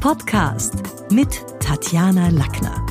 Podcast mit Tatjana Lackner.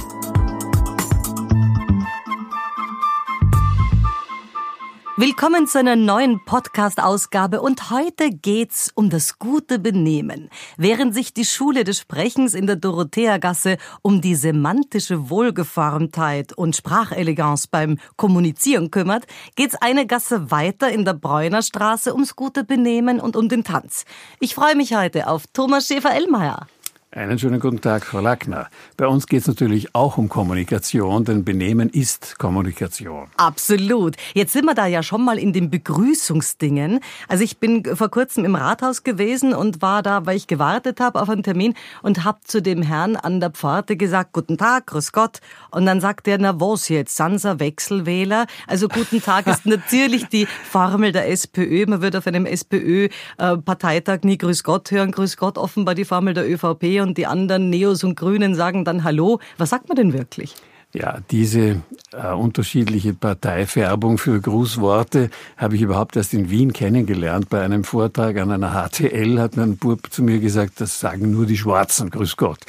Willkommen zu einer neuen Podcast-Ausgabe und heute geht's um das gute Benehmen. Während sich die Schule des Sprechens in der Dorotheagasse um die semantische Wohlgeformtheit und Spracheleganz beim Kommunizieren kümmert, geht's eine Gasse weiter in der Bräunerstraße ums gute Benehmen und um den Tanz. Ich freue mich heute auf Thomas Schäfer-Ellmeier. Einen schönen guten Tag, Frau Lackner. Bei uns geht es natürlich auch um Kommunikation, denn Benehmen ist Kommunikation. Absolut. Jetzt sind wir da ja schon mal in den Begrüßungsdingen. Also ich bin vor kurzem im Rathaus gewesen und war da, weil ich gewartet habe auf einen Termin und habe zu dem Herrn an der Pforte gesagt, guten Tag, grüß Gott. Und dann sagt er, na was jetzt, Sansa Wechselwähler? Also guten Tag ist natürlich die Formel der SPÖ. Man wird auf einem SPÖ-Parteitag nie grüß Gott hören. Grüß Gott offenbar die Formel der ÖVP und die anderen Neos und Grünen sagen dann Hallo. Was sagt man denn wirklich? Ja, diese äh, unterschiedliche Parteifärbung für Grußworte habe ich überhaupt erst in Wien kennengelernt. Bei einem Vortrag an einer HTL hat ein Bub zu mir gesagt, das sagen nur die Schwarzen, grüß Gott.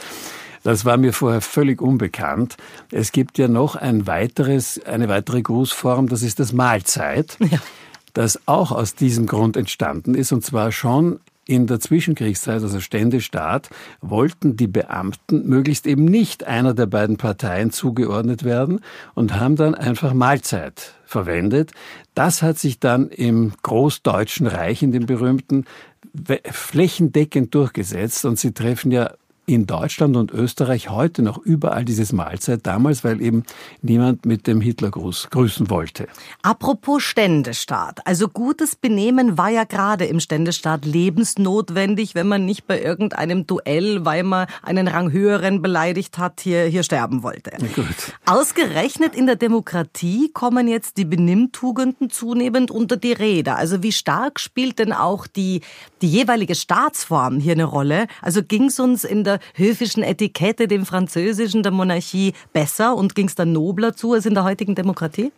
Das war mir vorher völlig unbekannt. Es gibt ja noch ein weiteres, eine weitere Grußform, das ist das Mahlzeit. Ja das auch aus diesem Grund entstanden ist, und zwar schon in der Zwischenkriegszeit, also Ständestaat, wollten die Beamten möglichst eben nicht einer der beiden Parteien zugeordnet werden und haben dann einfach Mahlzeit verwendet. Das hat sich dann im Großdeutschen Reich, in dem berühmten, flächendeckend durchgesetzt und sie treffen ja in Deutschland und Österreich heute noch überall dieses Mahlzeit damals, weil eben niemand mit dem Hitlergruß grüßen wollte. Apropos Ständestaat. Also gutes Benehmen war ja gerade im Ständestaat lebensnotwendig, wenn man nicht bei irgendeinem Duell, weil man einen Rang höheren beleidigt hat, hier, hier sterben wollte. Gut. Ausgerechnet in der Demokratie kommen jetzt die Benimmtugenden zunehmend unter die Rede. Also wie stark spielt denn auch die, die jeweilige Staatsform hier eine Rolle? Also ging es uns in der höfischen Etikette, dem Französischen, der Monarchie besser und ging es dann nobler zu als in der heutigen Demokratie?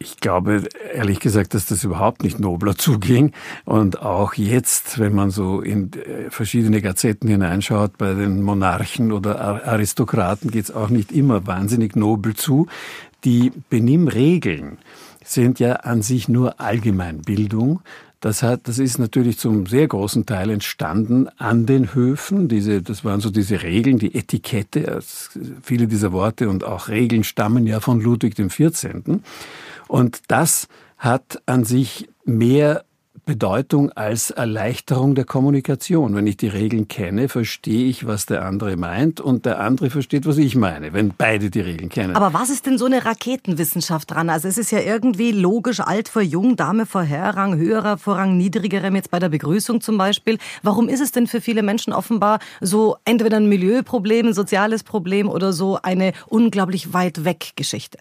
Ich glaube ehrlich gesagt, dass das überhaupt nicht nobler zuging. Und auch jetzt, wenn man so in äh, verschiedene Gazetten hineinschaut, bei den Monarchen oder Aristokraten geht es auch nicht immer wahnsinnig nobel zu. Die Benimmregeln sind ja an sich nur Allgemeinbildung. Das hat, das ist natürlich zum sehr großen Teil entstanden an den Höfen. Diese, das waren so diese Regeln, die Etikette. Viele dieser Worte und auch Regeln stammen ja von Ludwig XIV. Und das hat an sich mehr Bedeutung als Erleichterung der Kommunikation. Wenn ich die Regeln kenne, verstehe ich, was der andere meint und der andere versteht, was ich meine, wenn beide die Regeln kennen. Aber was ist denn so eine Raketenwissenschaft dran? Also es ist ja irgendwie logisch, alt vor jung, Dame vor Herr, Rang höherer vor Rang niedrigerem, jetzt bei der Begrüßung zum Beispiel. Warum ist es denn für viele Menschen offenbar so entweder ein Milieuproblem, ein soziales Problem oder so eine unglaublich weit weg Geschichte?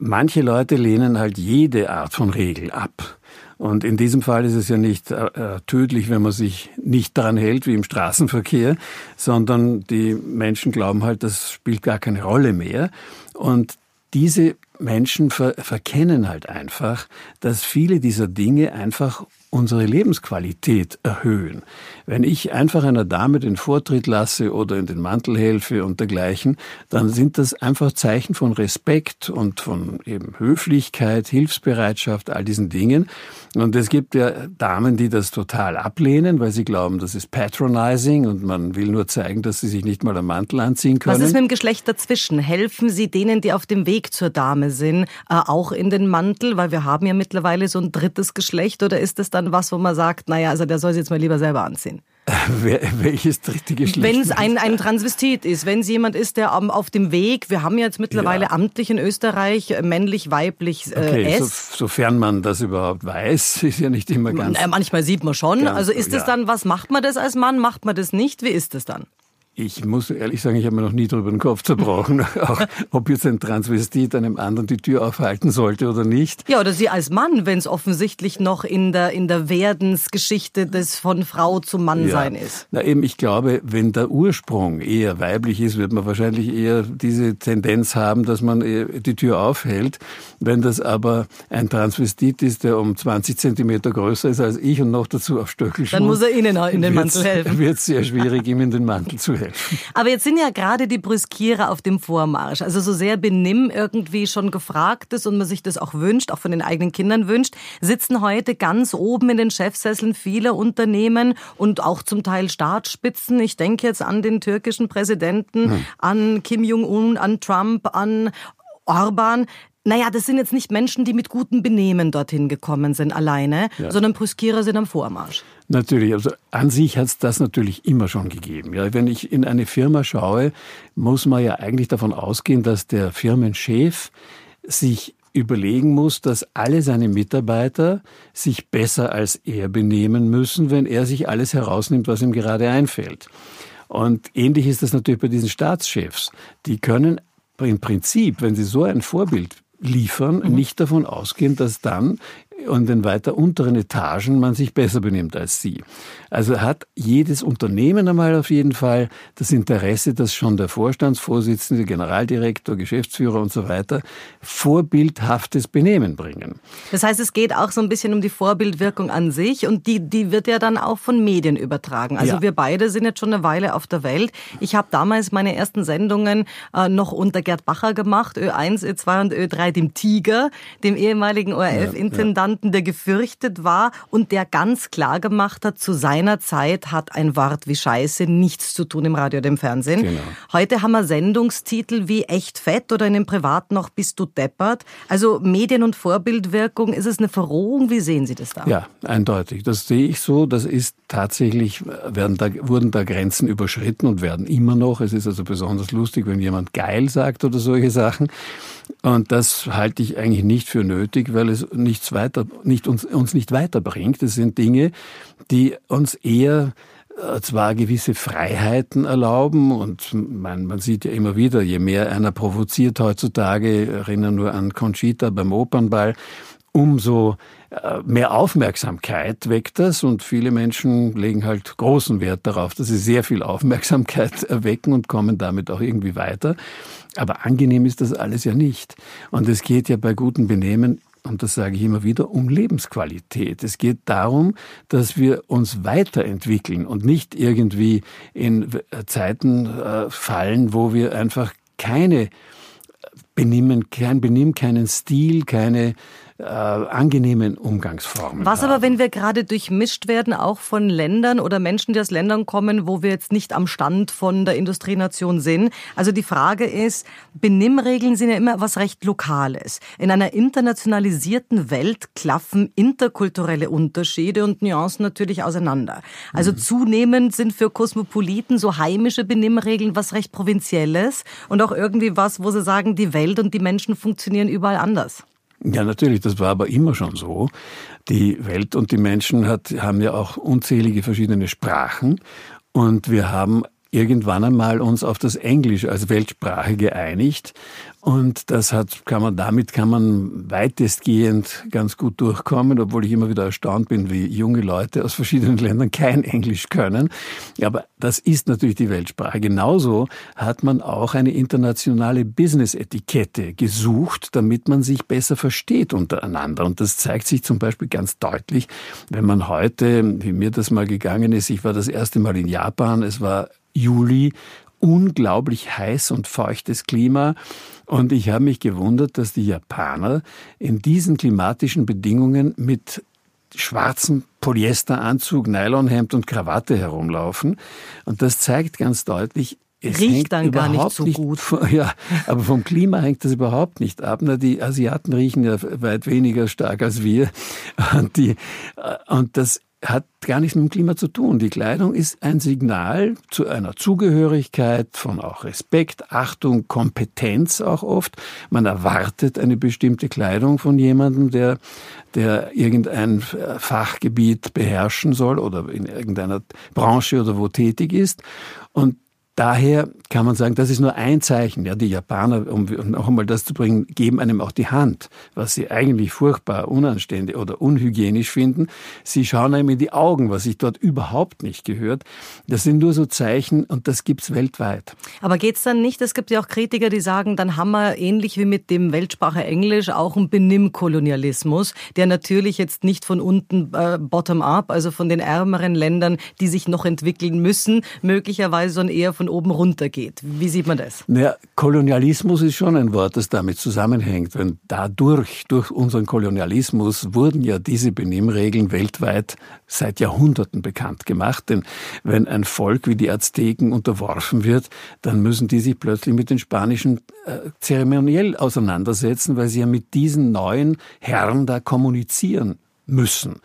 Manche Leute lehnen halt jede Art von Regel ab. Und in diesem Fall ist es ja nicht äh, äh, tödlich, wenn man sich nicht daran hält, wie im Straßenverkehr, sondern die Menschen glauben halt, das spielt gar keine Rolle mehr. Und diese Menschen ver verkennen halt einfach, dass viele dieser Dinge einfach unsere Lebensqualität erhöhen. Wenn ich einfach einer Dame den Vortritt lasse oder in den Mantel helfe und dergleichen, dann sind das einfach Zeichen von Respekt und von eben Höflichkeit, Hilfsbereitschaft, all diesen Dingen. Und es gibt ja Damen, die das total ablehnen, weil sie glauben, das ist patronizing und man will nur zeigen, dass sie sich nicht mal am Mantel anziehen können. Was ist mit dem Geschlecht dazwischen? Helfen Sie denen, die auf dem Weg zur Dame sind, äh, auch in den Mantel? Weil wir haben ja mittlerweile so ein drittes Geschlecht oder ist es dann was, wo man sagt, naja, also der soll sich jetzt mal lieber selber anziehen? Welches dritte Geschlecht? Wenn es ein, ein Transvestit ist, wenn es jemand ist, der auf dem Weg, wir haben ja jetzt mittlerweile ja. amtlich in Österreich äh, männlich, weiblich äh, okay. So, sofern man das überhaupt weiß, ist ja nicht immer ganz. Äh, manchmal sieht man schon. Also ist es ja. dann, was macht man das als Mann, macht man das nicht? Wie ist es dann? Ich muss ehrlich sagen, ich habe mir noch nie darüber den Kopf zerbrochen, auch ob jetzt ein Transvestit einem anderen die Tür aufhalten sollte oder nicht. Ja, oder Sie als Mann, wenn es offensichtlich noch in der, in der Werdensgeschichte des von Frau zu Mann ja. sein ist. Na eben, ich glaube, wenn der Ursprung eher weiblich ist, wird man wahrscheinlich eher diese Tendenz haben, dass man die Tür aufhält. Wenn das aber ein Transvestit ist, der um 20 Zentimeter größer ist als ich und noch dazu auf Stöckel Dann muss er Ihnen in den Mantel helfen. Wird sehr schwierig, ihm in den Mantel zu helfen helfen. Aber jetzt sind ja gerade die Brüskierer auf dem Vormarsch. Also so sehr Benimm irgendwie schon gefragt ist und man sich das auch wünscht, auch von den eigenen Kindern wünscht, sitzen heute ganz oben in den Chefsesseln viele Unternehmen und auch zum Teil Staatsspitzen. Ich denke jetzt an den türkischen Präsidenten, hm. an Kim Jong-un, an Trump, an Orban. Naja, das sind jetzt nicht Menschen, die mit gutem Benehmen dorthin gekommen sind alleine, ja. sondern Brüskierer sind am Vormarsch. Natürlich, also an sich hat es das natürlich immer schon gegeben. Ja, wenn ich in eine Firma schaue, muss man ja eigentlich davon ausgehen, dass der Firmenchef sich überlegen muss, dass alle seine Mitarbeiter sich besser als er benehmen müssen, wenn er sich alles herausnimmt, was ihm gerade einfällt. Und ähnlich ist das natürlich bei diesen Staatschefs. Die können im Prinzip, wenn sie so ein Vorbild liefern, mhm. nicht davon ausgehen, dass dann in den weiter unteren Etagen man sich besser benimmt als sie. Also hat jedes Unternehmen einmal auf jeden Fall das Interesse, dass schon der Vorstandsvorsitzende, Generaldirektor, Geschäftsführer und so weiter vorbildhaftes Benehmen bringen. Das heißt, es geht auch so ein bisschen um die Vorbildwirkung an sich und die, die wird ja dann auch von Medien übertragen. Also ja. wir beide sind jetzt schon eine Weile auf der Welt. Ich habe damals meine ersten Sendungen äh, noch unter Gerd Bacher gemacht, Ö1, Ö2 und Ö3, dem Tiger, dem ehemaligen ORF-Intendanten. Ja, ja jemanden, der gefürchtet war und der ganz klar gemacht hat, zu seiner Zeit hat ein Wort wie Scheiße nichts zu tun im Radio oder im Fernsehen. Genau. Heute haben wir Sendungstitel wie Echt fett oder in dem Privat noch Bist du deppert. Also Medien- und Vorbildwirkung, ist es eine Verrohung? Wie sehen Sie das da? Ja, eindeutig. Das sehe ich so. Das ist tatsächlich, werden da, wurden da Grenzen überschritten und werden immer noch. Es ist also besonders lustig, wenn jemand geil sagt oder solche Sachen. Und das halte ich eigentlich nicht für nötig, weil es nichts weiter, nicht uns, uns nicht weiterbringt. Es sind Dinge, die uns eher äh, zwar gewisse Freiheiten erlauben und man, man sieht ja immer wieder, je mehr einer provoziert heutzutage, erinnern nur an Conchita beim Opernball, umso äh, mehr Aufmerksamkeit weckt das und viele Menschen legen halt großen Wert darauf, dass sie sehr viel Aufmerksamkeit erwecken und kommen damit auch irgendwie weiter. Aber angenehm ist das alles ja nicht. Und es geht ja bei gutem Benehmen und das sage ich immer wieder, um Lebensqualität. Es geht darum, dass wir uns weiterentwickeln und nicht irgendwie in Zeiten äh, fallen, wo wir einfach keine Benehmen, kein Benimm, keinen Stil, keine äh, angenehmen Umgangsformen. Was haben. aber, wenn wir gerade durchmischt werden, auch von Ländern oder Menschen, die aus Ländern kommen, wo wir jetzt nicht am Stand von der Industrienation sind? Also die Frage ist, Benimmregeln sind ja immer was recht Lokales. In einer internationalisierten Welt klaffen interkulturelle Unterschiede und Nuancen natürlich auseinander. Also mhm. zunehmend sind für Kosmopoliten so heimische Benimmregeln was recht Provinzielles und auch irgendwie was, wo sie sagen, die Welt und die Menschen funktionieren überall anders. Ja, natürlich, das war aber immer schon so. Die Welt und die Menschen hat, haben ja auch unzählige verschiedene Sprachen und wir haben irgendwann einmal uns auf das Englisch als Weltsprache geeinigt und das hat, kann man, damit kann man weitestgehend ganz gut durchkommen, obwohl ich immer wieder erstaunt bin, wie junge Leute aus verschiedenen Ländern kein Englisch können. Aber das ist natürlich die Weltsprache. Genauso hat man auch eine internationale Business-Etikette gesucht, damit man sich besser versteht untereinander. Und das zeigt sich zum Beispiel ganz deutlich, wenn man heute, wie mir das mal gegangen ist, ich war das erste Mal in Japan, es war Juli, unglaublich heiß und feuchtes Klima. Und ich habe mich gewundert, dass die Japaner in diesen klimatischen Bedingungen mit schwarzem Polyesteranzug, Nylonhemd und Krawatte herumlaufen. Und das zeigt ganz deutlich, es riecht dann gar nicht so gut. ja, aber vom Klima hängt das überhaupt nicht ab. Na, die Asiaten riechen ja weit weniger stark als wir. Und, die, und das hat gar nichts mit dem Klima zu tun. Die Kleidung ist ein Signal zu einer Zugehörigkeit von auch Respekt, Achtung, Kompetenz auch oft. Man erwartet eine bestimmte Kleidung von jemandem, der, der irgendein Fachgebiet beherrschen soll oder in irgendeiner Branche oder wo tätig ist. Und Daher kann man sagen, das ist nur ein Zeichen. Ja, die Japaner, um noch einmal das zu bringen, geben einem auch die Hand, was sie eigentlich furchtbar unanständig oder unhygienisch finden. Sie schauen einem in die Augen, was sich dort überhaupt nicht gehört. Das sind nur so Zeichen und das gibt's weltweit. Aber geht's dann nicht? Es gibt ja auch Kritiker, die sagen, dann haben wir ähnlich wie mit dem Weltsprache Englisch auch einen Benimmkolonialismus, der natürlich jetzt nicht von unten äh, bottom-up, also von den ärmeren Ländern, die sich noch entwickeln müssen, möglicherweise, sondern eher von von oben runter geht. Wie sieht man das? Naja, Kolonialismus ist schon ein Wort, das damit zusammenhängt. Wenn dadurch, durch unseren Kolonialismus, wurden ja diese Benimmregeln weltweit seit Jahrhunderten bekannt gemacht. Denn wenn ein Volk wie die Azteken unterworfen wird, dann müssen die sich plötzlich mit den spanischen äh, zeremoniell auseinandersetzen, weil sie ja mit diesen neuen Herren da kommunizieren müssen.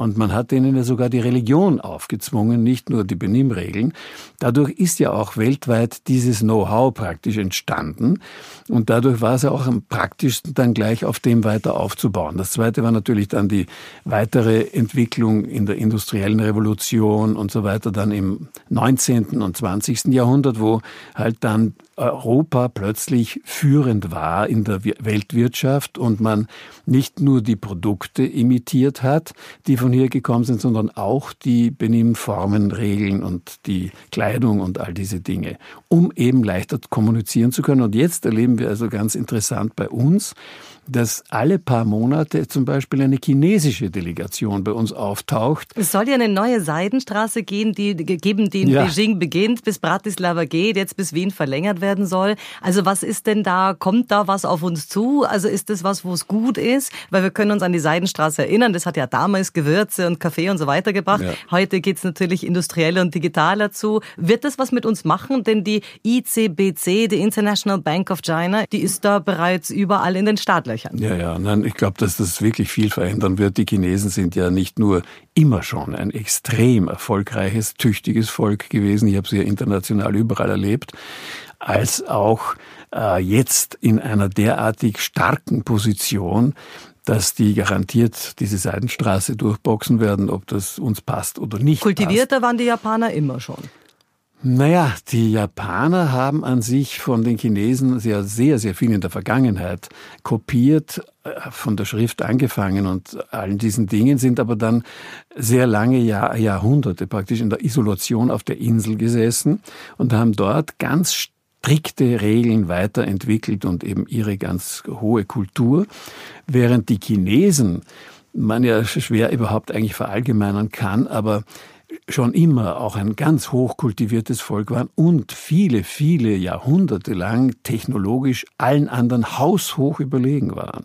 Und man hat ihnen ja sogar die Religion aufgezwungen, nicht nur die Benimmregeln. Dadurch ist ja auch weltweit dieses Know-how praktisch entstanden. Und dadurch war es ja auch am praktischsten dann gleich auf dem weiter aufzubauen. Das zweite war natürlich dann die weitere Entwicklung in der industriellen Revolution und so weiter dann im 19. und 20. Jahrhundert, wo halt dann Europa plötzlich führend war in der Weltwirtschaft und man nicht nur die Produkte imitiert hat, die von hier gekommen sind, sondern auch die Benimmformen, Regeln und die Kleidung und all diese Dinge, um eben leichter kommunizieren zu können. Und jetzt erleben wir also ganz interessant bei uns, dass alle paar Monate zum Beispiel eine chinesische Delegation bei uns auftaucht. Es soll ja eine neue Seidenstraße gehen, die, geben, die in ja. Beijing beginnt, bis Bratislava geht, jetzt bis Wien verlängert werden soll. Also was ist denn da, kommt da was auf uns zu? Also ist das was, wo es gut ist? Weil wir können uns an die Seidenstraße erinnern, das hat ja damals Gewürze und Kaffee und so weiter gebracht. Ja. Heute geht's natürlich industriell und digitaler zu. Wird das was mit uns machen? Denn die ICBC, die International Bank of China, die ist da bereits überall in den Startlöchern. Startlöchern. Ja, ja, nein, ich glaube, dass das wirklich viel verändern wird. Die Chinesen sind ja nicht nur immer schon ein extrem erfolgreiches, tüchtiges Volk gewesen. Ich habe sie ja international überall erlebt, als auch äh, jetzt in einer derartig starken Position, dass die garantiert diese Seidenstraße durchboxen werden, ob das uns passt oder nicht. Kultivierter passt. waren die Japaner immer schon. Naja, die Japaner haben an sich von den Chinesen sehr, sehr, sehr viel in der Vergangenheit kopiert, äh, von der Schrift angefangen und allen diesen Dingen, sind aber dann sehr lange Jahr, Jahrhunderte praktisch in der Isolation auf der Insel gesessen und haben dort ganz strikte Regeln weiterentwickelt und eben ihre ganz hohe Kultur, während die Chinesen, man ja schwer überhaupt eigentlich verallgemeinern kann, aber schon immer auch ein ganz hochkultiviertes Volk waren und viele, viele Jahrhunderte lang technologisch allen anderen haushoch überlegen waren.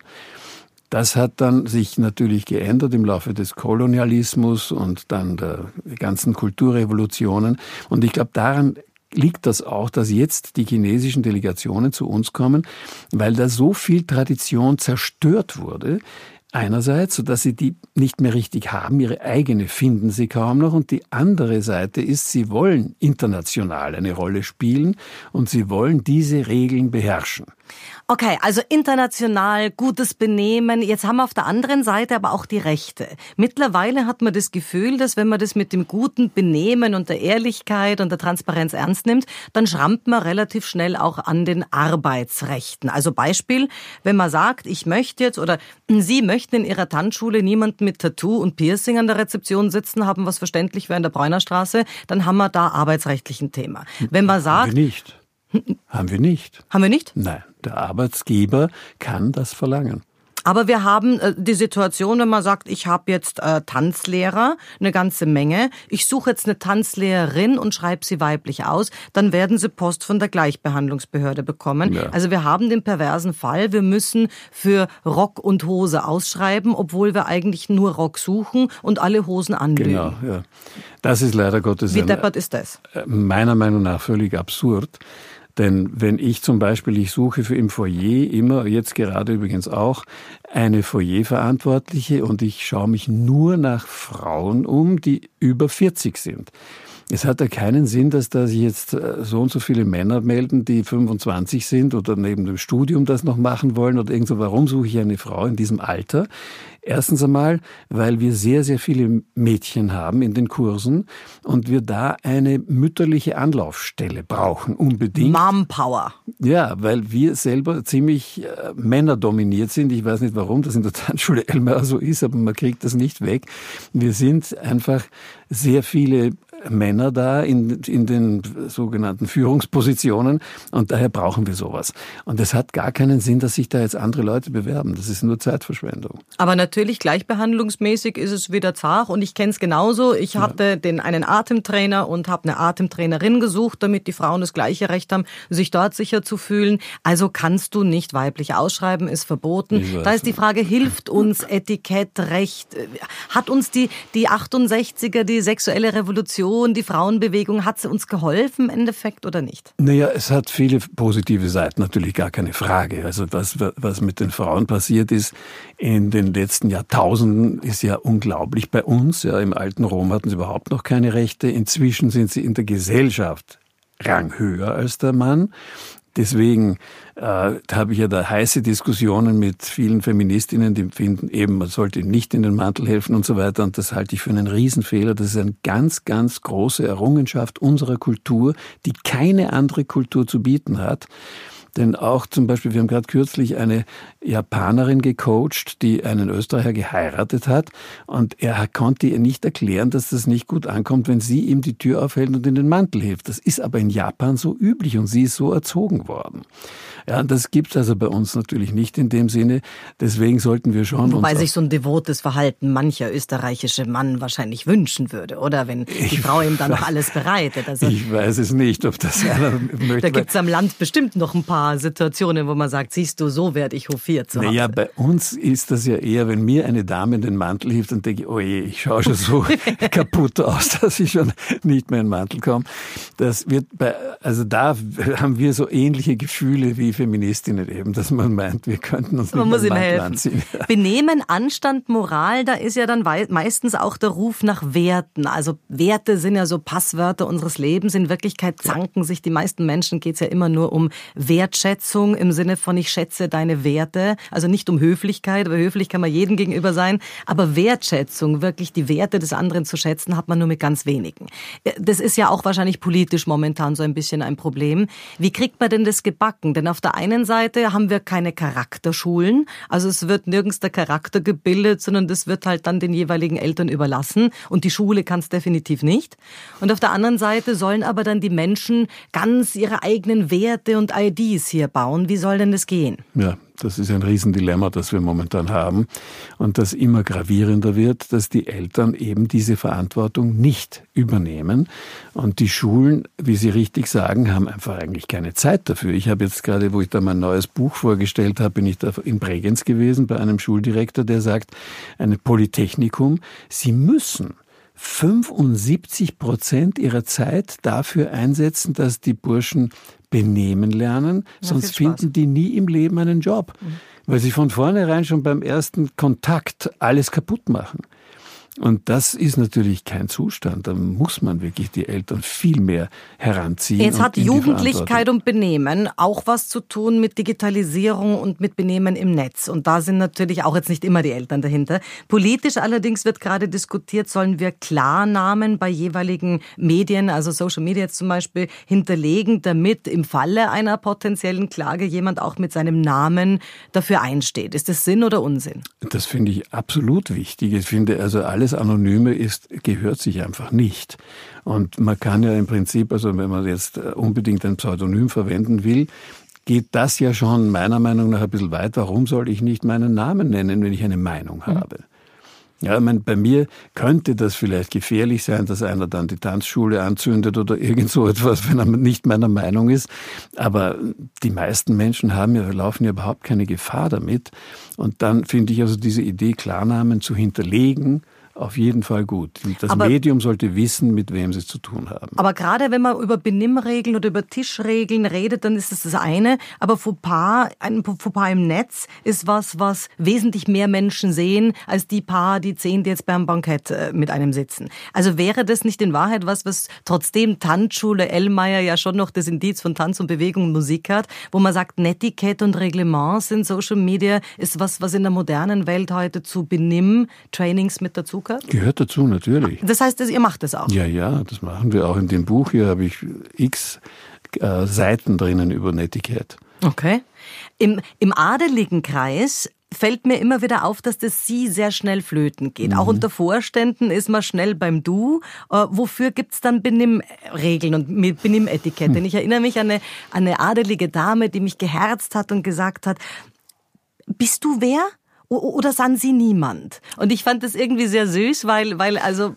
Das hat dann sich natürlich geändert im Laufe des Kolonialismus und dann der ganzen Kulturrevolutionen. Und ich glaube, daran liegt das auch, dass jetzt die chinesischen Delegationen zu uns kommen, weil da so viel Tradition zerstört wurde, Einerseits, sodass sie die nicht mehr richtig haben, ihre eigene finden sie kaum noch. Und die andere Seite ist, sie wollen international eine Rolle spielen und sie wollen diese Regeln beherrschen. Okay, also international gutes Benehmen. Jetzt haben wir auf der anderen Seite aber auch die Rechte. Mittlerweile hat man das Gefühl, dass wenn man das mit dem guten Benehmen und der Ehrlichkeit und der Transparenz ernst nimmt, dann schrammt man relativ schnell auch an den Arbeitsrechten. Also Beispiel, wenn man sagt, ich möchte jetzt oder Sie möchten in Ihrer Tanzschule niemanden mit Tattoo und Piercing an der Rezeption sitzen haben, was verständlich wäre in der Bräunerstraße, dann haben wir da arbeitsrechtlichen Thema. Wenn man sagt, haben wir nicht. Haben wir nicht. Haben wir nicht? Nein. Der Arbeitsgeber kann das verlangen. Aber wir haben äh, die Situation, wenn man sagt, ich habe jetzt äh, Tanzlehrer, eine ganze Menge, ich suche jetzt eine Tanzlehrerin und schreibe sie weiblich aus, dann werden sie Post von der Gleichbehandlungsbehörde bekommen. Ja. Also wir haben den perversen Fall, wir müssen für Rock und Hose ausschreiben, obwohl wir eigentlich nur Rock suchen und alle Hosen anlügen. Genau, ja. Das ist leider Gottes. Wie deppert ist das? Äh, meiner Meinung nach völlig absurd. Denn wenn ich zum Beispiel, ich suche für im Foyer immer, jetzt gerade übrigens auch, eine Foyerverantwortliche und ich schaue mich nur nach Frauen um, die über 40 sind Es hat ja keinen Sinn, dass da sich jetzt äh, so und so viele Männer melden, die 25 sind oder neben dem Studium das noch machen wollen oder irgend so. Warum suche ich eine Frau in diesem Alter? Erstens einmal, weil wir sehr, sehr viele Mädchen haben in den Kursen und wir da eine mütterliche Anlaufstelle brauchen, unbedingt. Mompower. Ja, weil wir selber ziemlich äh, männerdominiert sind. Ich weiß nicht, warum das in der Tanzschule Elmar so ist, aber man kriegt das nicht weg. Wir sind einfach sehr viele Männer da in, in den sogenannten Führungspositionen und daher brauchen wir sowas. Und es hat gar keinen Sinn, dass sich da jetzt andere Leute bewerben. Das ist nur Zeitverschwendung. Aber natürlich gleichbehandlungsmäßig ist es wieder zart und ich kenne es genauso. Ich hatte ja. den einen Atemtrainer und habe eine Atemtrainerin gesucht, damit die Frauen das gleiche Recht haben, sich dort sicher zu fühlen. Also kannst du nicht weiblich ausschreiben, ist verboten. Da ist die Frage, hilft uns Etikettrecht? Hat uns die, die 68er, die sexuelle Revolution Revolution, die Frauenbewegung, hat sie uns geholfen im Endeffekt oder nicht? Naja, es hat viele positive Seiten, natürlich gar keine Frage. Also was, was mit den Frauen passiert ist in den letzten Jahrtausenden, ist ja unglaublich bei uns. Ja, Im alten Rom hatten sie überhaupt noch keine Rechte. Inzwischen sind sie in der Gesellschaft Rang höher als der Mann. Deswegen äh, habe ich ja da heiße Diskussionen mit vielen Feministinnen, die finden eben, man sollte nicht in den Mantel helfen und so weiter. Und das halte ich für einen Riesenfehler. Das ist eine ganz, ganz große Errungenschaft unserer Kultur, die keine andere Kultur zu bieten hat. Denn auch zum Beispiel, wir haben gerade kürzlich eine Japanerin gecoacht, die einen Österreicher geheiratet hat und er konnte ihr nicht erklären, dass das nicht gut ankommt, wenn sie ihm die Tür aufhält und in den Mantel hilft. Das ist aber in Japan so üblich und sie ist so erzogen worden. Ja, das gibt's also bei uns natürlich nicht in dem Sinne. Deswegen sollten wir schon. Wobei sich so ein devotes Verhalten mancher österreichische Mann wahrscheinlich wünschen würde, oder? Wenn die ich Frau ihm dann noch alles bereitet. Also, ich weiß es nicht, ob das einer möchte. Da gibt's am Land bestimmt noch ein paar Situationen, wo man sagt, siehst du, so werde ich hofiert zu. Naja, bei uns ist das ja eher, wenn mir eine Dame in den Mantel hilft, dann denke oh je, ich schaue schon so kaputt aus, dass ich schon nicht mehr in den Mantel komme. Das wird bei, also da haben wir so ähnliche Gefühle wie Feministinnen eben, dass man meint, wir könnten uns man nicht muss Mantel anziehen. Benehmen, Anstand, Moral, da ist ja dann meistens auch der Ruf nach Werten. Also Werte sind ja so Passwörter unseres Lebens. In Wirklichkeit zanken sich die meisten Menschen, geht es ja immer nur um Wertschätzung im Sinne von ich schätze deine Werte. Also nicht um Höflichkeit, weil höflich kann man jedem gegenüber sein. Aber Wertschätzung, wirklich die Werte des anderen zu schätzen, hat man nur mit ganz wenigen. Das ist ja auch wahrscheinlich politisch momentan so ein bisschen ein Problem. Wie kriegt man denn das gebacken? Denn auf der einen Seite haben wir keine Charakterschulen. Also es wird nirgends der Charakter gebildet, sondern das wird halt dann den jeweiligen Eltern überlassen. Und die Schule kann es definitiv nicht. Und auf der anderen Seite sollen aber dann die Menschen ganz ihre eigenen Werte und IDs hier bauen. Wie soll denn das gehen? Ja, das ist ein Riesendilemma, das wir momentan haben und das immer gravierender wird, dass die Eltern eben diese Verantwortung nicht übernehmen. Und die Schulen, wie Sie richtig sagen, haben einfach eigentlich keine Zeit dafür. Ich habe jetzt gerade, wo ich da mein neues Buch vorgestellt habe, bin ich da in Bregenz gewesen bei einem Schuldirektor, der sagt, ein Polytechnikum, Sie müssen 75 Prozent ihrer Zeit dafür einsetzen, dass die Burschen benehmen lernen, ja, sonst finden die nie im Leben einen Job, mhm. weil sie von vornherein schon beim ersten Kontakt alles kaputt machen. Und das ist natürlich kein Zustand. Da muss man wirklich die Eltern viel mehr heranziehen. Jetzt hat Jugendlichkeit und Benehmen auch was zu tun mit Digitalisierung und mit Benehmen im Netz. Und da sind natürlich auch jetzt nicht immer die Eltern dahinter. Politisch allerdings wird gerade diskutiert, sollen wir Klarnamen bei jeweiligen Medien, also Social Media jetzt zum Beispiel, hinterlegen, damit im Falle einer potenziellen Klage jemand auch mit seinem Namen dafür einsteht. Ist das Sinn oder Unsinn? Das finde ich absolut wichtig. Ich finde also alle alles Anonyme ist, gehört sich einfach nicht. Und man kann ja im Prinzip, also wenn man jetzt äh, unbedingt ein Pseudonym verwenden will, geht das ja schon meiner Meinung nach ein bisschen weit. Warum soll ich nicht meinen Namen nennen, wenn ich eine Meinung mhm. habe? Ja, ich meine, bei mir könnte das vielleicht gefährlich sein, dass einer dann die Tanzschule anzündet oder irgend so etwas, wenn er nicht meiner Meinung ist. Aber die meisten Menschen haben ja, laufen ja überhaupt keine Gefahr damit. Und dann finde ich also diese Idee, Klarnamen zu hinterlegen, auf jeden Fall gut. Das aber, Medium sollte wissen, mit wem sie es zu tun haben. Aber gerade wenn man über Benimmregeln oder über Tischregeln redet, dann ist das das eine. Aber Fauxpas, ein Fauxpas im Netz ist was, was wesentlich mehr Menschen sehen, als die paar, die zehn, die jetzt beim Bankett äh, mit einem sitzen. Also wäre das nicht in Wahrheit was, was trotzdem Tanzschule Ellmeier ja schon noch das Indiz von Tanz und Bewegung und Musik hat, wo man sagt, Netiquette und Reglements in Social Media ist was, was in der modernen Welt heute zu Benimm-Trainings mit dazu gehört? Gehört dazu, natürlich. Das heißt, ihr macht das auch? Ja, ja, das machen wir auch in dem Buch. Hier habe ich x äh, Seiten drinnen über Netiquette. Okay. Im, Im adeligen Kreis fällt mir immer wieder auf, dass das Sie sehr schnell flöten geht. Mhm. Auch unter Vorständen ist man schnell beim Du. Äh, wofür gibt's dann Benimmregeln und Benimmetikette? Mhm. Ich erinnere mich an eine, an eine adelige Dame, die mich geherzt hat und gesagt hat, bist du wer? Oder sind Sie niemand? Und ich fand das irgendwie sehr süß, weil, weil also,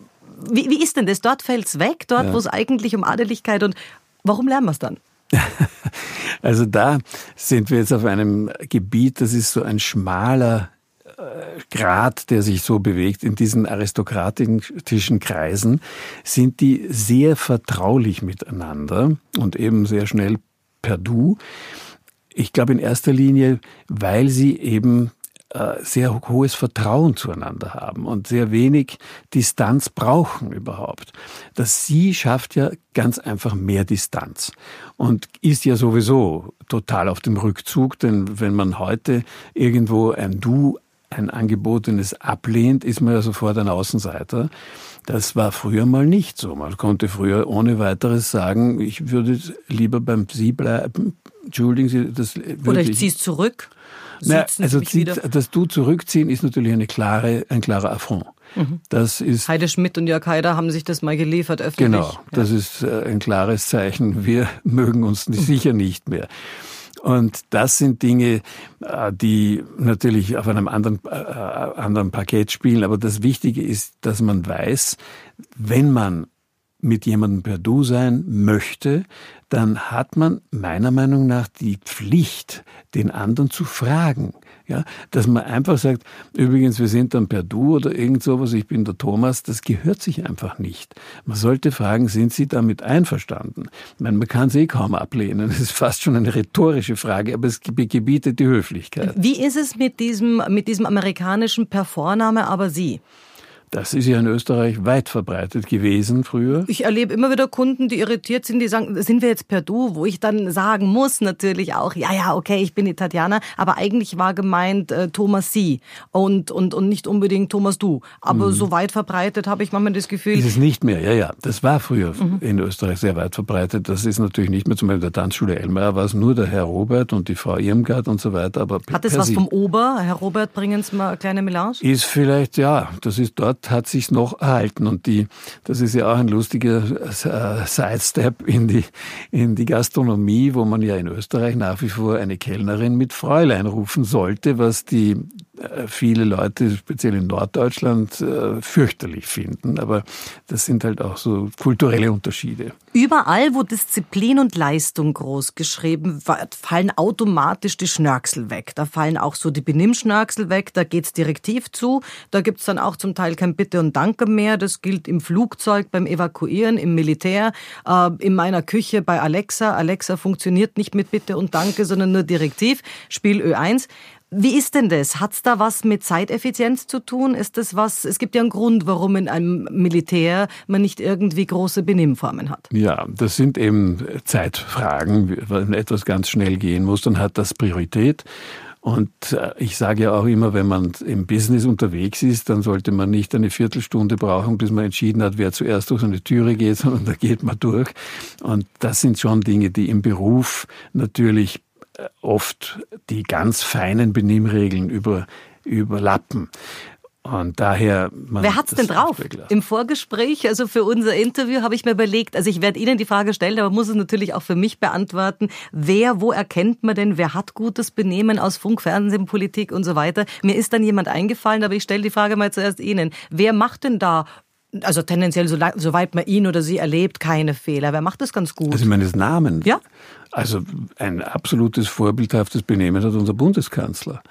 wie, wie ist denn das? Dort fällt's weg, dort, ja. wo es eigentlich um Adeligkeit und warum lernen wir es dann? Also da sind wir jetzt auf einem Gebiet, das ist so ein schmaler äh, Grad, der sich so bewegt in diesen aristokratischen Kreisen, sind die sehr vertraulich miteinander und eben sehr schnell per Du. Ich glaube in erster Linie, weil sie eben sehr hohes Vertrauen zueinander haben und sehr wenig Distanz brauchen überhaupt. Das Sie schafft ja ganz einfach mehr Distanz und ist ja sowieso total auf dem Rückzug, denn wenn man heute irgendwo ein Du ein angebotenes ablehnt, ist man ja sofort ein Außenseiter. Das war früher mal nicht so. Man konnte früher ohne weiteres sagen, ich würde lieber beim Sie bleiben. Entschuldigen Sie, das würde Oder ich ziehe es zurück. Na, also zieht, das Du zurückziehen ist natürlich eine klare, ein klarer Affront. Mhm. Das ist Heide Schmidt und Jörg Haider haben sich das mal geliefert öffentlich. Genau, das ja. ist äh, ein klares Zeichen. Wir mögen uns sicher nicht mehr. Und das sind Dinge, äh, die natürlich auf einem anderen, äh, anderen Paket spielen. Aber das Wichtige ist, dass man weiß, wenn man mit jemandem per Du sein möchte, dann hat man meiner Meinung nach die Pflicht, den anderen zu fragen. Ja, dass man einfach sagt, übrigens, wir sind dann per Du oder irgend sowas, ich bin der Thomas, das gehört sich einfach nicht. Man sollte fragen, sind Sie damit einverstanden? Ich meine, man kann es eh kaum ablehnen. Das ist fast schon eine rhetorische Frage, aber es gebietet die Höflichkeit. Wie ist es mit diesem, mit diesem amerikanischen Per Vorname, aber Sie? Das ist ja in Österreich weit verbreitet gewesen früher. Ich erlebe immer wieder Kunden, die irritiert sind, die sagen, sind wir jetzt per Du, wo ich dann sagen muss natürlich auch, ja, ja, okay, ich bin die Tatjana, aber eigentlich war gemeint äh, Thomas Sie und, und, und nicht unbedingt Thomas Du. Aber mhm. so weit verbreitet habe ich manchmal das Gefühl. Ist es nicht mehr, ja, ja. Das war früher mhm. in Österreich sehr weit verbreitet. Das ist natürlich nicht mehr, zum Beispiel der Tanzschule Elmar war es nur der Herr Robert und die Frau Irmgard und so weiter. Aber Hat es was Sie. vom Ober? Herr Robert, bringen Sie mal eine kleine Melange? Ist vielleicht, ja, das ist dort hat sich noch erhalten. Und die, das ist ja auch ein lustiger äh, Sidestep in die, in die Gastronomie, wo man ja in Österreich nach wie vor eine Kellnerin mit Fräulein rufen sollte, was die viele Leute, speziell in Norddeutschland, äh, fürchterlich finden. Aber das sind halt auch so kulturelle Unterschiede. Überall, wo Disziplin und Leistung groß geschrieben wird, fallen automatisch die Schnörksel weg. Da fallen auch so die Benimmschnörksel weg, da geht's direktiv zu. Da gibt's dann auch zum Teil kein Bitte und Danke mehr. Das gilt im Flugzeug, beim Evakuieren, im Militär, äh, in meiner Küche bei Alexa. Alexa funktioniert nicht mit Bitte und Danke, sondern nur direktiv. Spiel Ö1. Wie ist denn das? Hat's da was mit Zeiteffizienz zu tun? Ist das was? Es gibt ja einen Grund, warum in einem Militär man nicht irgendwie große Benimmformen hat. Ja, das sind eben Zeitfragen. Wenn etwas ganz schnell gehen muss, dann hat das Priorität. Und äh, ich sage ja auch immer, wenn man im Business unterwegs ist, dann sollte man nicht eine Viertelstunde brauchen, bis man entschieden hat, wer zuerst durch eine Türe geht, sondern da geht man durch. Und das sind schon Dinge, die im Beruf natürlich oft die ganz feinen Benimmregeln über, überlappen. Und daher. Wer hat's denn drauf? Im Vorgespräch, also für unser Interview, habe ich mir überlegt, also ich werde Ihnen die Frage stellen, aber muss es natürlich auch für mich beantworten. Wer, wo erkennt man denn, wer hat gutes Benehmen aus Funk, Fernsehen, Politik und so weiter? Mir ist dann jemand eingefallen, aber ich stelle die Frage mal zuerst Ihnen. Wer macht denn da also tendenziell, soweit man ihn oder sie erlebt, keine Fehler. Wer macht das ganz gut? Also ich meine, das Namen. Ja. Also ein absolutes vorbildhaftes Benehmen hat unser Bundeskanzler.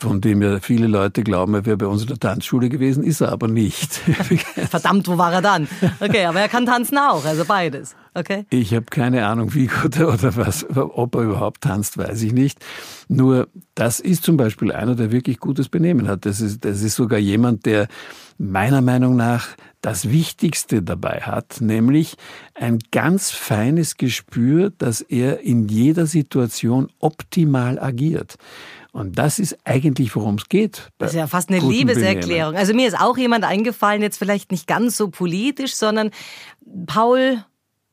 von dem ja viele Leute glauben, er wäre bei uns in der Tanzschule gewesen, ist er aber nicht. Verdammt, wo war er dann? Okay, aber er kann tanzen auch, also beides. Okay. Ich habe keine Ahnung, wie gut er oder was, ob er überhaupt tanzt, weiß ich nicht. Nur das ist zum Beispiel einer, der wirklich gutes Benehmen hat. Das ist, das ist sogar jemand, der meiner Meinung nach das Wichtigste dabei hat, nämlich ein ganz feines Gespür, dass er in jeder Situation optimal agiert. Und das ist eigentlich, worum es geht. Das ist ja fast eine Liebeserklärung. Benehmen. Also mir ist auch jemand eingefallen, jetzt vielleicht nicht ganz so politisch, sondern Paul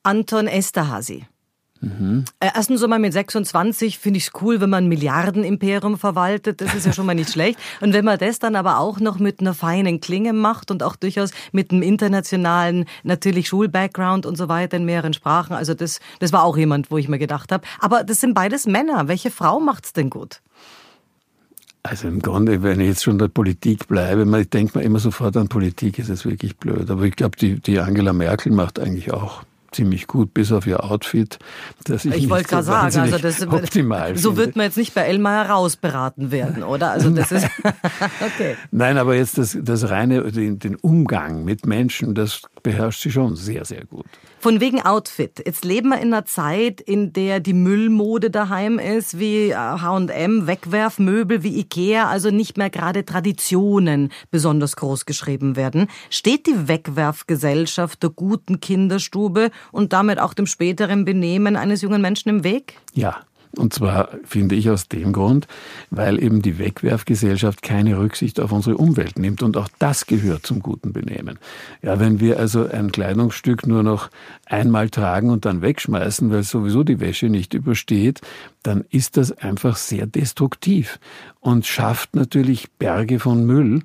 Anton Esterhazy. Mhm. Erstens so mal mit 26 finde ich es cool, wenn man ein Milliardenimperium verwaltet. Das ist ja schon mal nicht schlecht. Und wenn man das dann aber auch noch mit einer feinen Klinge macht und auch durchaus mit einem internationalen, natürlich Schulbackground und so weiter in mehreren Sprachen. Also das, das war auch jemand, wo ich mir gedacht habe. Aber das sind beides Männer. Welche Frau macht's denn gut? Also im Grunde, wenn ich jetzt schon in der Politik bleibe, ich denke mir immer sofort an Politik, ist es wirklich blöd. Aber ich glaube, die, die Angela Merkel macht eigentlich auch ziemlich gut, bis auf ihr Outfit. Das ich ich wollte gerade so sagen, also das optimal so finde. wird man jetzt nicht bei Elmar rausberaten werden, oder? Also das ist okay. Nein, aber jetzt das, das reine den, den Umgang mit Menschen, das beherrscht sie schon sehr, sehr gut. Von wegen Outfit. Jetzt leben wir in einer Zeit, in der die Müllmode daheim ist, wie H&M, Wegwerfmöbel, wie Ikea, also nicht mehr gerade Traditionen besonders groß geschrieben werden. Steht die Wegwerfgesellschaft der guten Kinderstube und damit auch dem späteren Benehmen eines jungen Menschen im Weg? Ja, und zwar finde ich aus dem Grund, weil eben die Wegwerfgesellschaft keine Rücksicht auf unsere Umwelt nimmt. Und auch das gehört zum guten Benehmen. Ja, wenn wir also ein Kleidungsstück nur noch einmal tragen und dann wegschmeißen, weil sowieso die Wäsche nicht übersteht, dann ist das einfach sehr destruktiv und schafft natürlich Berge von Müll,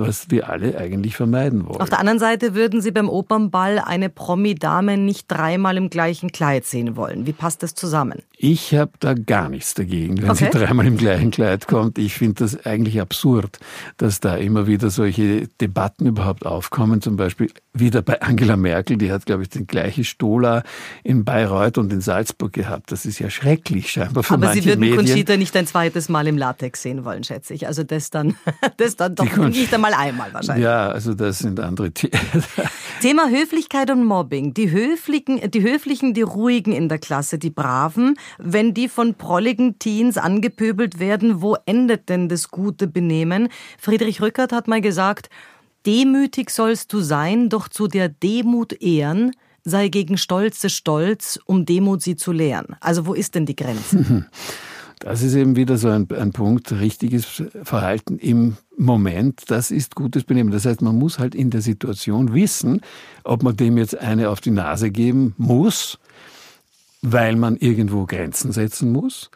was wir alle eigentlich vermeiden wollen. Auf der anderen Seite würden Sie beim Opernball eine Promi-Dame nicht dreimal im gleichen Kleid sehen wollen. Wie passt das zusammen? Ich habe da gar nichts dagegen, wenn okay. sie dreimal im gleichen Kleid kommt. Ich finde das eigentlich absurd, dass da immer wieder solche Debatten überhaupt aufkommen. Zum Beispiel wieder bei Angela Merkel, die hat, glaube ich, den gleichen Stola in Bayreuth und in Salzburg gehabt. Das ist ja schrecklich scheinbar für Aber manche Sie würden Medien. Conchita nicht ein zweites Mal im Latex sehen wollen, schätze ich. Also das dann, das dann doch nicht einmal einmal wahrscheinlich. Ja, also das sind andere Themen. Thema Höflichkeit und Mobbing. Die Höflichen, die Höflichen, die Ruhigen in der Klasse, die Braven, wenn die von prolligen Teens angepöbelt werden, wo endet denn das gute Benehmen? Friedrich Rückert hat mal gesagt, Demütig sollst du sein, doch zu der Demut ehren, sei gegen Stolze stolz, um Demut sie zu lehren. Also wo ist denn die Grenze? Das ist eben wieder so ein, ein Punkt, richtiges Verhalten im Moment, das ist gutes Benehmen. Das heißt, man muss halt in der Situation wissen, ob man dem jetzt eine auf die Nase geben muss, weil man irgendwo Grenzen setzen muss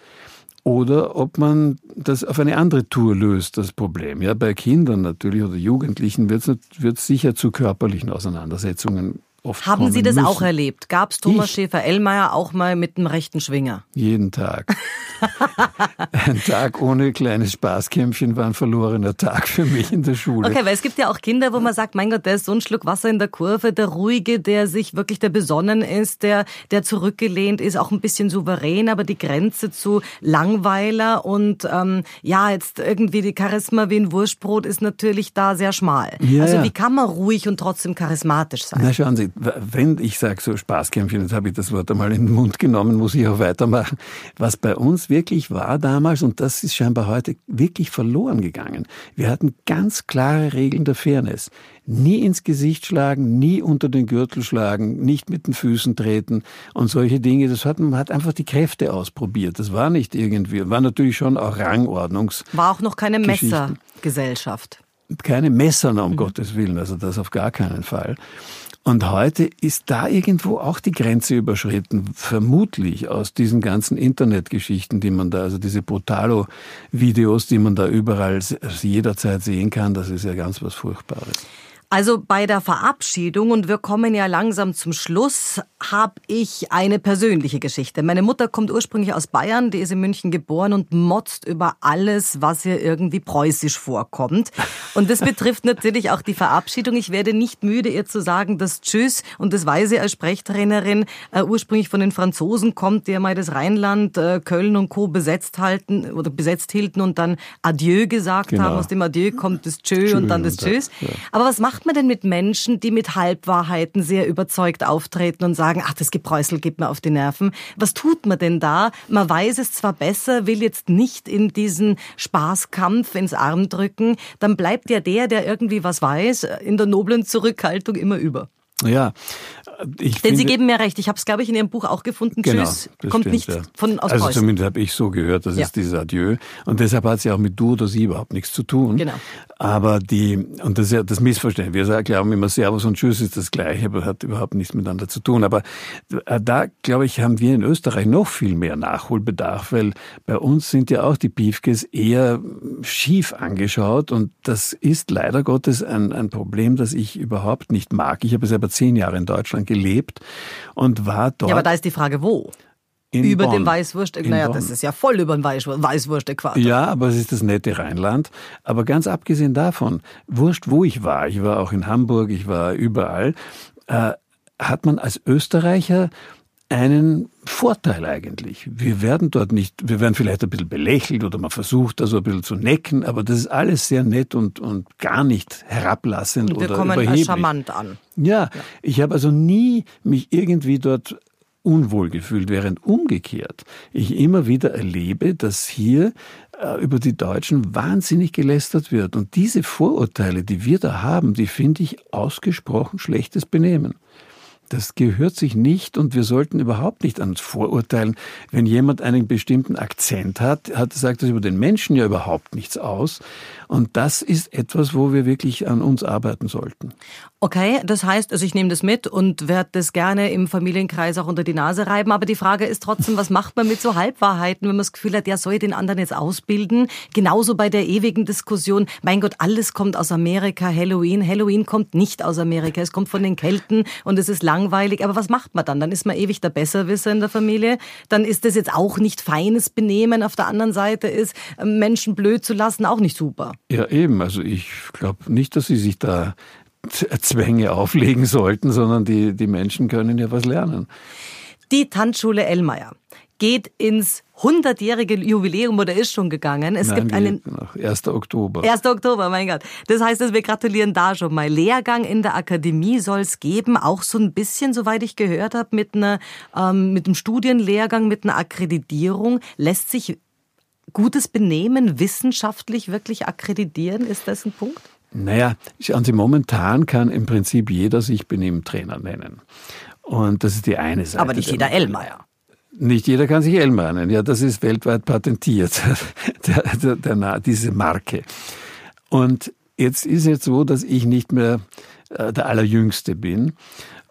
oder ob man das auf eine andere Tour löst, das Problem. Ja, bei Kindern natürlich oder Jugendlichen wird es sicher zu körperlichen Auseinandersetzungen oft Haben Sie das müssen. auch erlebt? Gab es Thomas Schäfer-Ellmeier auch mal mit einem rechten Schwinger? Jeden Tag. ein Tag ohne kleines Spaßkämpfchen war ein verlorener Tag für mich in der Schule. Okay, weil es gibt ja auch Kinder, wo man sagt, mein Gott, der ist so ein Schluck Wasser in der Kurve, der Ruhige, der sich wirklich, der besonnen ist, der, der zurückgelehnt ist, auch ein bisschen souverän, aber die Grenze zu Langweiler und ähm, ja, jetzt irgendwie die Charisma wie ein Wurstbrot ist natürlich da sehr schmal. Ja, also wie kann man ruhig und trotzdem charismatisch sein? Na schauen Sie, wenn ich sage so Spaßkämpfchen, jetzt habe ich das Wort einmal in den Mund genommen, muss ich auch weitermachen. Was bei uns wirklich war damals, und das ist scheinbar heute wirklich verloren gegangen, wir hatten ganz klare Regeln der Fairness. Nie ins Gesicht schlagen, nie unter den Gürtel schlagen, nicht mit den Füßen treten und solche Dinge. Das hat, man hat einfach die Kräfte ausprobiert. Das war nicht irgendwie, war natürlich schon auch Rangordnungs. War auch noch keine Messergesellschaft. Keine Messer, um mhm. Gottes Willen, also das auf gar keinen Fall. Und heute ist da irgendwo auch die Grenze überschritten, vermutlich aus diesen ganzen Internetgeschichten, die man da, also diese Brutalo-Videos, die man da überall jederzeit sehen kann, das ist ja ganz was Furchtbares. Also bei der Verabschiedung, und wir kommen ja langsam zum Schluss, habe ich eine persönliche Geschichte. Meine Mutter kommt ursprünglich aus Bayern, die ist in München geboren und motzt über alles, was ihr irgendwie preußisch vorkommt. Und das betrifft natürlich auch die Verabschiedung. Ich werde nicht müde, ihr zu sagen, dass Tschüss, und das weiß sie als Sprechtrainerin, äh, ursprünglich von den Franzosen kommt, die ja mal das Rheinland, äh, Köln und Co. besetzt halten oder besetzt hielten und dann Adieu gesagt genau. haben. Aus dem Adieu kommt das Tschö und dann das Tschüss. Ja. Aber was macht man denn mit Menschen, die mit Halbwahrheiten sehr überzeugt auftreten und sagen, ach, das Gebräusel geht mir auf die Nerven? Was tut man denn da? Man weiß es zwar besser, will jetzt nicht in diesen Spaßkampf ins Arm drücken, dann bleibt ja der, der irgendwie was weiß, in der noblen Zurückhaltung immer über. Ja, ich Denn finde, Sie geben mir recht. Ich habe es, glaube ich, in Ihrem Buch auch gefunden. Genau, Tschüss kommt stimmt, nicht ja. von aus Also Preußen. zumindest habe ich so gehört, das ja. ist dieses Adieu. Und deshalb hat es ja auch mit du oder sie überhaupt nichts zu tun. Genau. Aber die, und das ist ja das Missverständnis. Wir glauben immer Servus und Tschüss ist das Gleiche, aber hat überhaupt nichts miteinander zu tun. Aber äh, da, glaube ich, haben wir in Österreich noch viel mehr Nachholbedarf, weil bei uns sind ja auch die Piefkes eher schief angeschaut und das ist leider Gottes ein, ein Problem, das ich überhaupt nicht mag. Ich habe selber zehn Jahre in Deutschland gelebt und war dort. Ja, aber da ist die Frage, wo? In über Bonn. den Weißwurst, naja, das ist ja voll über den Weißwurst-Äquator. Ja, aber es ist das nette Rheinland. Aber ganz abgesehen davon, wurscht, wo ich war, ich war auch in Hamburg, ich war überall, äh, hat man als Österreicher einen Vorteil eigentlich. Wir werden dort nicht, wir werden vielleicht ein bisschen belächelt oder man versucht da so ein bisschen zu necken, aber das ist alles sehr nett und, und gar nicht herablassend Und wir oder kommen überheblich. charmant an. Ja, ich habe also nie mich irgendwie dort unwohl gefühlt, während umgekehrt ich immer wieder erlebe, dass hier äh, über die Deutschen wahnsinnig gelästert wird. Und diese Vorurteile, die wir da haben, die finde ich ausgesprochen schlechtes Benehmen. Das gehört sich nicht und wir sollten überhaupt nicht an uns vorurteilen. Wenn jemand einen bestimmten Akzent hat, hat sagt das über den Menschen ja überhaupt nichts aus. Und das ist etwas, wo wir wirklich an uns arbeiten sollten. Okay, das heißt, also ich nehme das mit und werde das gerne im Familienkreis auch unter die Nase reiben. Aber die Frage ist trotzdem, was macht man mit so Halbwahrheiten, wenn man das Gefühl hat, der soll den anderen jetzt ausbilden? Genauso bei der ewigen Diskussion, mein Gott, alles kommt aus Amerika, Halloween. Halloween kommt nicht aus Amerika, es kommt von den Kelten und es ist langweilig. Aber was macht man dann? Dann ist man ewig der Besserwisser in der Familie. Dann ist das jetzt auch nicht feines Benehmen. Auf der anderen Seite ist, Menschen blöd zu lassen, auch nicht super. Ja, eben. Also ich glaube nicht, dass Sie sich da Zwänge auflegen sollten, sondern die, die Menschen können ja was lernen. Die Tanzschule Ellmeier geht ins 100-jährige Jubiläum oder ist schon gegangen. Es Nein, gibt einen nach 1. Oktober. 1. Oktober, mein Gott. Das heißt, dass wir gratulieren da schon mal. Lehrgang in der Akademie soll es geben, auch so ein bisschen, soweit ich gehört habe, mit einer ähm, mit einem Studienlehrgang, mit einer Akkreditierung. Lässt sich gutes Benehmen wissenschaftlich wirklich akkreditieren? Ist das ein Punkt? Naja, schauen Sie, momentan kann im Prinzip jeder sich Benimmtrainer nennen. Und das ist die eine Seite. Aber nicht jeder Ellmeier. Nicht jeder kann sich Elmar nennen. Ja, das ist weltweit patentiert, der, der, der, diese Marke. Und jetzt ist es so, dass ich nicht mehr äh, der Allerjüngste bin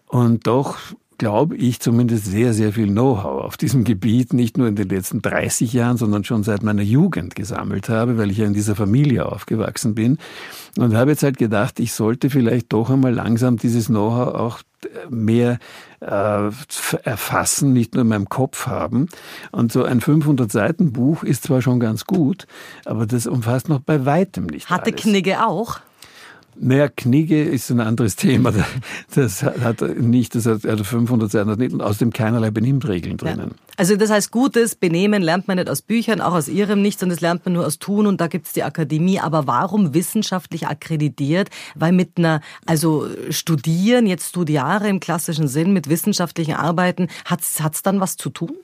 und doch glaube ich, zumindest sehr, sehr viel Know-how auf diesem Gebiet, nicht nur in den letzten 30 Jahren, sondern schon seit meiner Jugend gesammelt habe, weil ich ja in dieser Familie aufgewachsen bin. Und habe jetzt halt gedacht, ich sollte vielleicht doch einmal langsam dieses Know-how auch mehr äh, erfassen, nicht nur in meinem Kopf haben. Und so ein 500-Seiten-Buch ist zwar schon ganz gut, aber das umfasst noch bei weitem nicht Hatte alles. Knigge auch? Naja, Knigge ist ein anderes Thema. Das hat nicht, das hat also 500 Seiten nicht und außerdem keinerlei Benimmregeln drinnen. Ja. Also das heißt, gutes Benehmen lernt man nicht aus Büchern, auch aus Ihrem nicht, sondern das lernt man nur aus Tun und da gibt's die Akademie. Aber warum wissenschaftlich akkreditiert? Weil mit einer, also Studieren, jetzt Studiare im klassischen Sinn, mit wissenschaftlichen Arbeiten, hat's hat's dann was zu tun?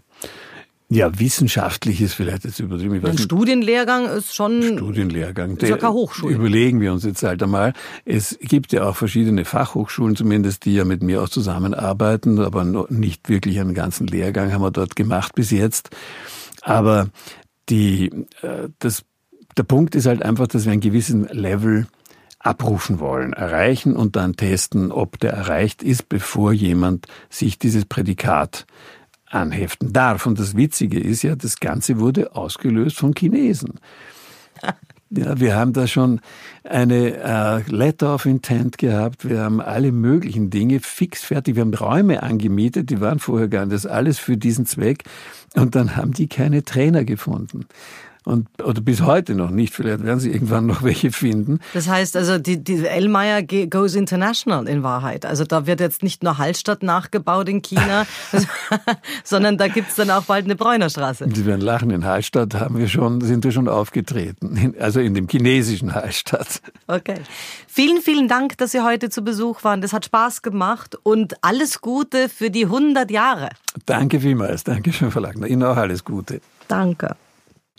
Ja, wissenschaftlich ist vielleicht jetzt übertrieben. Ein. Studienlehrgang ist schon Studienlehrgang. ist ja keine Hochschule. Überlegen wir uns jetzt halt einmal. Es gibt ja auch verschiedene Fachhochschulen zumindest, die ja mit mir auch zusammenarbeiten, aber nicht wirklich einen ganzen Lehrgang haben wir dort gemacht bis jetzt. Aber die, äh, das, der Punkt ist halt einfach, dass wir einen gewissen Level abrufen wollen, erreichen und dann testen, ob der erreicht ist, bevor jemand sich dieses Prädikat anheften darf. Und das Witzige ist ja, das Ganze wurde ausgelöst von Chinesen. Ja, wir haben da schon eine äh, Letter of Intent gehabt. Wir haben alle möglichen Dinge fix fertig. Wir haben Räume angemietet, die waren vorher gar nicht. Das alles für diesen Zweck. Und dann haben die keine Trainer gefunden und oder bis heute noch nicht. Vielleicht werden sie irgendwann noch welche finden. Das heißt also, die, die Elmeier goes international in Wahrheit. Also da wird jetzt nicht nur Hallstatt nachgebaut in China, sondern da gibt's dann auch bald eine Bräunerstraße. Sie werden lachen. In Hallstatt haben wir schon, sind wir schon aufgetreten. Also in dem chinesischen Hallstatt. Okay. Vielen, vielen Dank, dass Sie heute zu Besuch waren. Das hat Spaß gemacht und alles Gute für die 100 Jahre. Danke vielmals. Danke schön, Frau Lackner. Ihnen auch alles Gute. Danke.